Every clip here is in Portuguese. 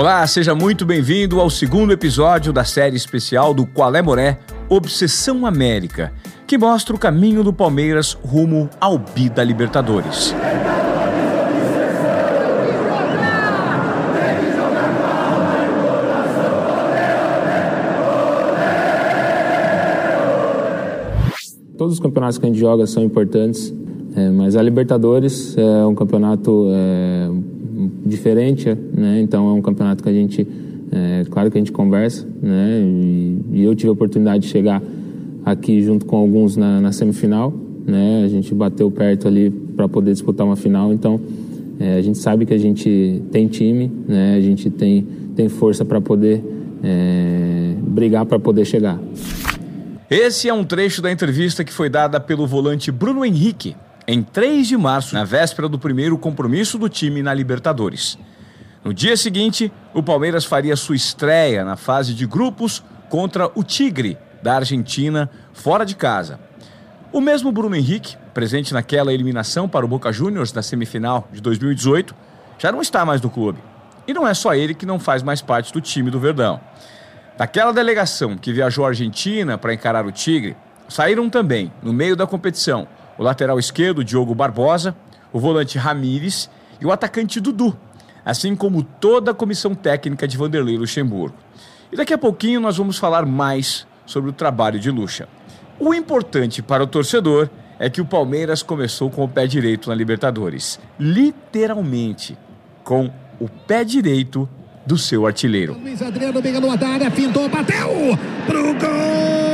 Olá, seja muito bem-vindo ao segundo episódio da série especial do Qual é Moré Obsessão América, que mostra o caminho do Palmeiras rumo ao bi da Libertadores. Todos os campeonatos que a gente joga são importantes, é, mas a Libertadores é um campeonato é, diferente, né? Então é um campeonato que a gente, é, claro que a gente conversa, né? E, e, eu tive a oportunidade de chegar aqui junto com alguns na, na semifinal, né? A gente bateu perto ali para poder disputar uma final, então é, a gente sabe que a gente tem time, né? A gente tem tem força para poder é, brigar para poder chegar. Esse é um trecho da entrevista que foi dada pelo volante Bruno Henrique em 3 de março, na véspera do primeiro compromisso do time na Libertadores. No dia seguinte, o Palmeiras faria sua estreia na fase de grupos contra o Tigre, da Argentina, fora de casa. O mesmo Bruno Henrique, presente naquela eliminação para o Boca Juniors da semifinal de 2018, já não está mais no clube. E não é só ele que não faz mais parte do time do Verdão. Daquela delegação que viajou à Argentina para encarar o Tigre, saíram também, no meio da competição, o lateral esquerdo, Diogo Barbosa, o volante Ramires e o atacante Dudu, assim como toda a comissão técnica de Vanderlei Luxemburgo. E daqui a pouquinho nós vamos falar mais sobre o trabalho de Lucha. O importante para o torcedor é que o Palmeiras começou com o pé direito na Libertadores. Literalmente, com o pé direito do seu artilheiro. Luiz Adriano fintou, bateu pro gol!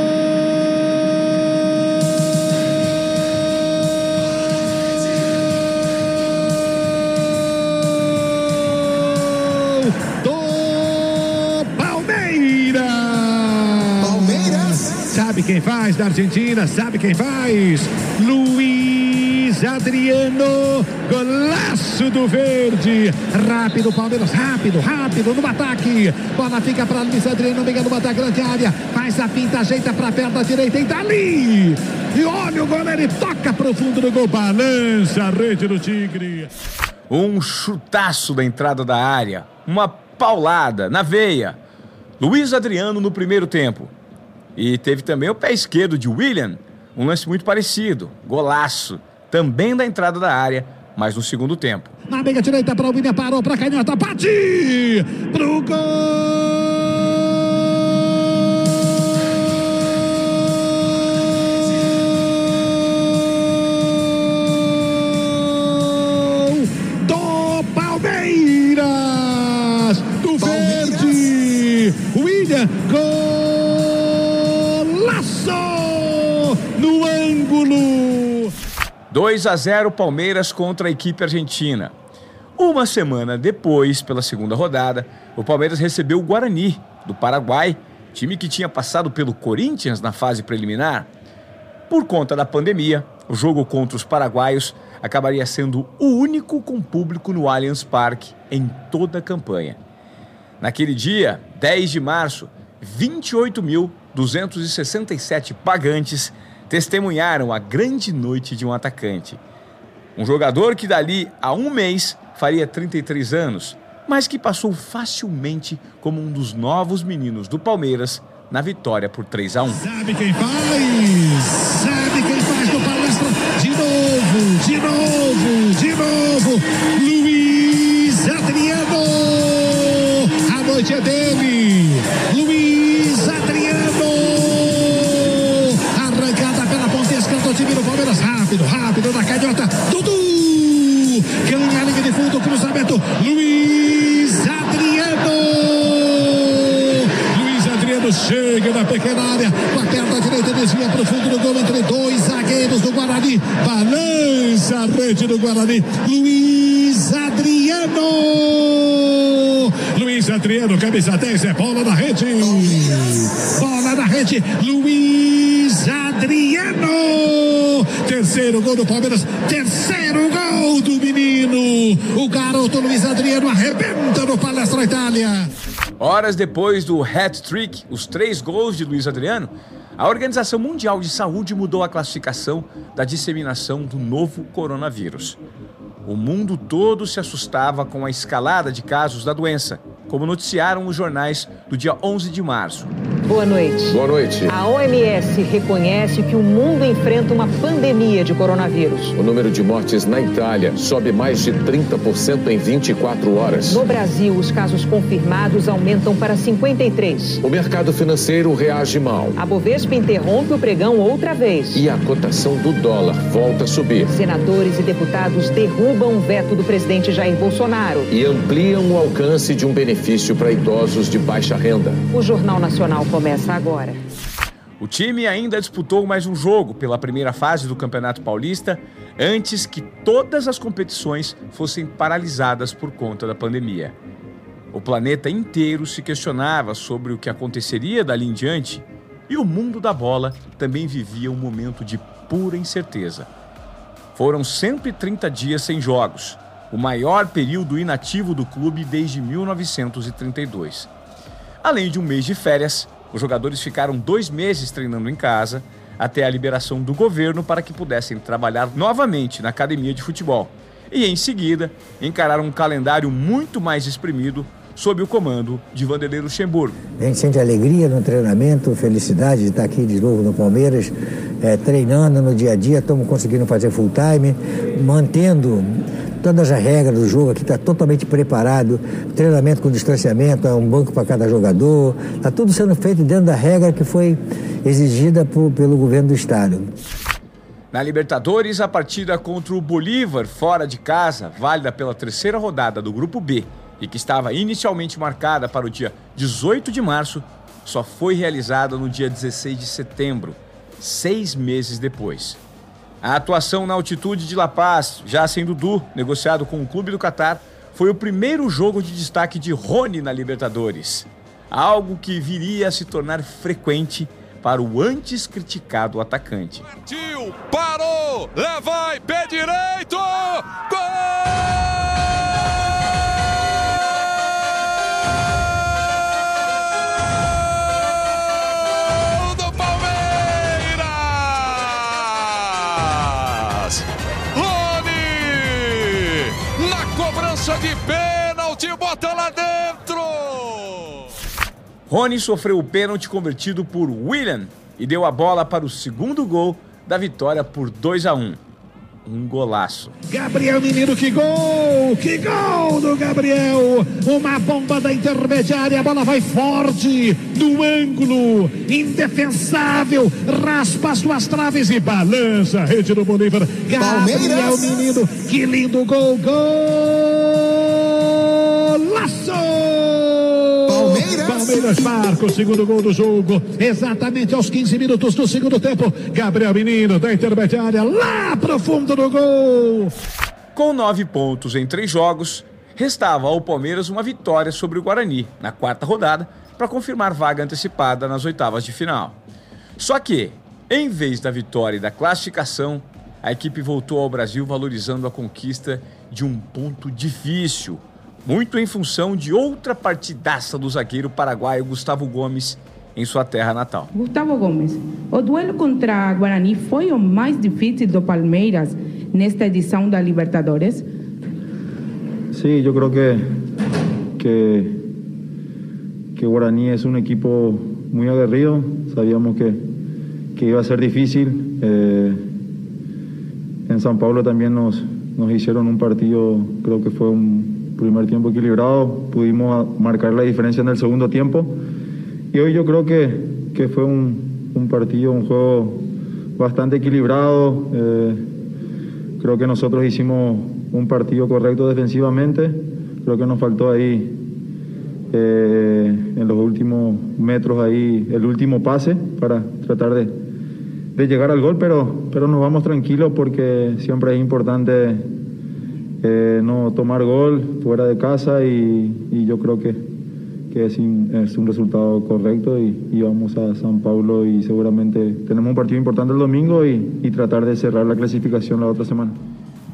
Quem faz da Argentina? Sabe quem faz? Luiz Adriano, golaço do verde. Rápido, Palmeiras, rápido, rápido no ataque. Bola fica para Luiz Adriano, pega no ataque, grande área. Faz a pinta, ajeita para a perna direita e dali. E olha o goleiro e toca pro fundo do gol. Balança a rede do Tigre. Um chutaço da entrada da área. Uma paulada na veia. Luiz Adriano no primeiro tempo. E teve também o pé esquerdo de William, um lance muito parecido, golaço, também da entrada da área, mas no segundo tempo. Na meia direita para o William, parou para a canhota, bate pro gol! 2 a 0 Palmeiras contra a equipe argentina. Uma semana depois, pela segunda rodada, o Palmeiras recebeu o Guarani, do Paraguai, time que tinha passado pelo Corinthians na fase preliminar. Por conta da pandemia, o jogo contra os paraguaios acabaria sendo o único com público no Allianz Parque em toda a campanha. Naquele dia, 10 de março, 28.267 pagantes testemunharam a grande noite de um atacante. Um jogador que dali a um mês faria 33 anos, mas que passou facilmente como um dos novos meninos do Palmeiras na vitória por 3 a 1. Sabe quem faz? Sabe quem faz no palestra? De novo, de novo, de novo. Desvia para o fundo do gol entre dois zagueiros do Guarani. Balança a rede do Guarani. Luiz Adriano. Luiz Adriano, camisa 10, é bola na rede. Bola na rede. Luiz Adriano terceiro gol do Palmeiras, terceiro gol do menino. O garoto Luiz Adriano arrebenta no Palestra Itália. Horas depois do hat-trick, os três gols de Luiz Adriano, a Organização Mundial de Saúde mudou a classificação da disseminação do novo coronavírus. O mundo todo se assustava com a escalada de casos da doença como noticiaram os jornais do dia 11 de março. Boa noite. Boa noite. A OMS reconhece que o mundo enfrenta uma pandemia de coronavírus. O número de mortes na Itália sobe mais de 30% em 24 horas. No Brasil, os casos confirmados aumentam para 53. O mercado financeiro reage mal. A Bovespa interrompe o pregão outra vez. E a cotação do dólar volta a subir. Senadores e deputados derrubam o veto do presidente Jair Bolsonaro. E ampliam o alcance de um benefício para idosos de baixa renda. O Jornal Nacional começa agora. O time ainda disputou mais um jogo pela primeira fase do Campeonato Paulista antes que todas as competições fossem paralisadas por conta da pandemia. O planeta inteiro se questionava sobre o que aconteceria dali em diante e o mundo da bola também vivia um momento de pura incerteza. Foram 130 dias sem jogos, o maior período inativo do clube desde 1932. Além de um mês de férias, os jogadores ficaram dois meses treinando em casa até a liberação do governo para que pudessem trabalhar novamente na academia de futebol. E em seguida, encararam um calendário muito mais exprimido sob o comando de Vanderlei Luxemburgo. A gente sente alegria no treinamento, felicidade de estar aqui de novo no Palmeiras, é, treinando no dia a dia, estamos conseguindo fazer full time, mantendo todas as regras do jogo aqui, está totalmente preparado, treinamento com distanciamento, é um banco para cada jogador, está tudo sendo feito dentro da regra que foi exigida por, pelo governo do estado. Na Libertadores, a partida contra o Bolívar, fora de casa, válida pela terceira rodada do Grupo B, e que estava inicialmente marcada para o dia 18 de março, só foi realizada no dia 16 de setembro, seis meses depois. A atuação na altitude de La Paz, já sem Dudu, negociado com o clube do Catar, foi o primeiro jogo de destaque de Rony na Libertadores. Algo que viria a se tornar frequente para o antes criticado atacante. Partiu, parou, Rony sofreu o pênalti convertido por William e deu a bola para o segundo gol da vitória por 2 a 1 um golaço. Gabriel Menino, que gol! Que gol do Gabriel! Uma bomba da intermediária, a bola vai forte, do ângulo, indefensável, raspa as suas traves e balança a rede do Bolívar. Gabriel. Menino, que lindo gol! Golaço! Palmeiras marca o segundo gol do jogo, exatamente aos 15 minutos do segundo tempo. Gabriel Menino da intermediária, lá pro fundo do gol. Com nove pontos em três jogos, restava ao Palmeiras uma vitória sobre o Guarani na quarta rodada para confirmar vaga antecipada nas oitavas de final. Só que, em vez da vitória e da classificação, a equipe voltou ao Brasil valorizando a conquista de um ponto difícil, muito em função de outra partidaça do zagueiro paraguaio Gustavo Gomes em sua terra natal. Gustavo Gomes, o duelo contra Guarani foi o mais difícil do Palmeiras nesta edição da Libertadores? Sí, yo creo que, que, que Guaraní es un equipo muy aguerrido. Sabíamos que, que iba a ser difícil. Eh, en San Pablo también nos, nos hicieron un partido, creo que fue un primer tiempo equilibrado, pudimos marcar la diferencia en el segundo tiempo y hoy yo creo que, que fue un, un, partido, un juego bastante equilibrado. Eh, creo que nosotros hicimos un partido correcto defensivamente, creo que nos faltó ahí eh, en los últimos metros ahí el último pase para tratar de, de llegar al gol, pero, pero nos vamos tranquilos porque siempre es importante eh, no tomar gol fuera de casa y, y yo creo que, que es, un, es, un, resultado correcto y, y, vamos a San Paulo y seguramente tenemos un partido importante el domingo y, y tratar de cerrar la clasificación la otra semana.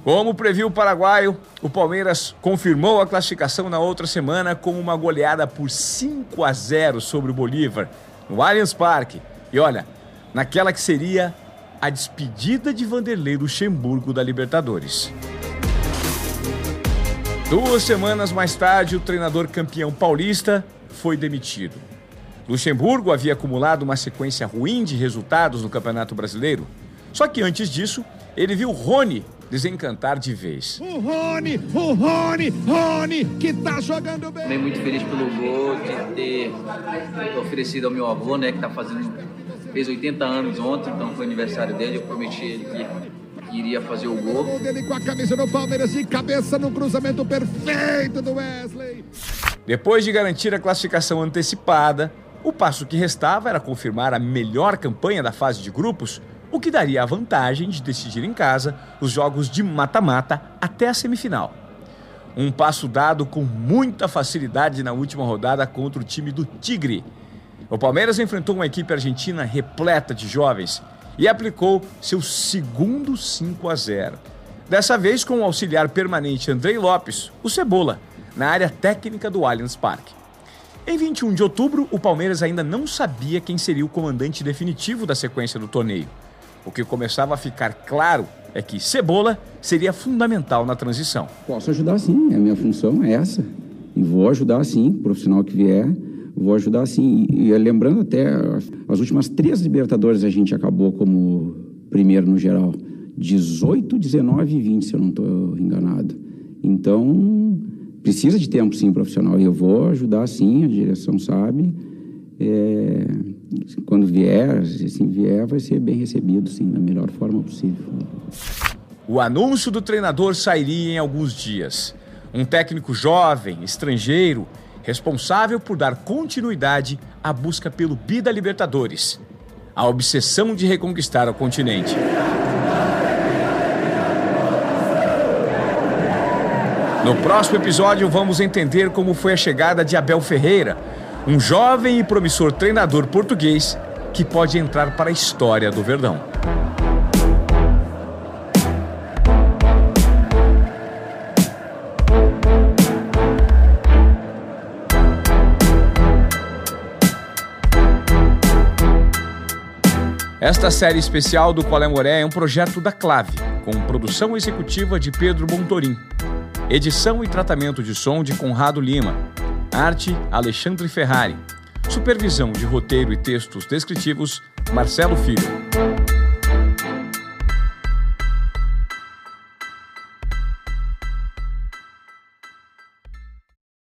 Como previu o paraguaio, o Palmeiras confirmou a classificação na outra semana com uma goleada por 5 a 0 sobre o Bolívar no Allianz Parque. E olha, naquela que seria a despedida de Vanderlei Luxemburgo da Libertadores. Duas semanas mais tarde, o treinador campeão paulista foi demitido. Luxemburgo havia acumulado uma sequência ruim de resultados no Campeonato Brasileiro. Só que antes disso, ele viu Rony desencantar de vez. O Rony, o Rony, Rony, que tá jogando bem. Também muito feliz pelo gol, de ter oferecido ao meu avô, né, que tá fazendo, fez 80 anos ontem, então foi aniversário dele, eu prometi ele que iria fazer o gol. O dele com a camisa do Palmeiras de cabeça no cruzamento perfeito do Wesley. Depois de garantir a classificação antecipada, o passo que restava era confirmar a melhor campanha da fase de grupos o que daria a vantagem de decidir em casa os jogos de mata-mata até a semifinal. Um passo dado com muita facilidade na última rodada contra o time do Tigre. O Palmeiras enfrentou uma equipe argentina repleta de jovens e aplicou seu segundo 5 a 0. Dessa vez com o auxiliar permanente Andrei Lopes, o Cebola, na área técnica do Allianz Parque. Em 21 de outubro, o Palmeiras ainda não sabia quem seria o comandante definitivo da sequência do torneio. O que começava a ficar claro é que Cebola seria fundamental na transição. Posso ajudar sim, a minha função é essa. E vou ajudar sim, profissional que vier, vou ajudar sim. E, e lembrando até, as últimas três Libertadores a gente acabou como primeiro no geral. 18, 19 e 20, se eu não estou enganado. Então, precisa de tempo sim profissional. E eu vou ajudar sim, a direção sabe. É, quando vier, se vier, vai ser bem recebido, sim, da melhor forma possível. O anúncio do treinador sairia em alguns dias. Um técnico jovem, estrangeiro, responsável por dar continuidade à busca pelo Bida Libertadores. A obsessão de reconquistar o continente. No próximo episódio, vamos entender como foi a chegada de Abel Ferreira um jovem e promissor treinador português que pode entrar para a história do Verdão. Esta série especial do Colé Moré é um projeto da Clave, com produção executiva de Pedro Montorim. Edição e tratamento de som de Conrado Lima. Arte Alexandre Ferrari. Supervisão de roteiro e textos descritivos Marcelo Filho.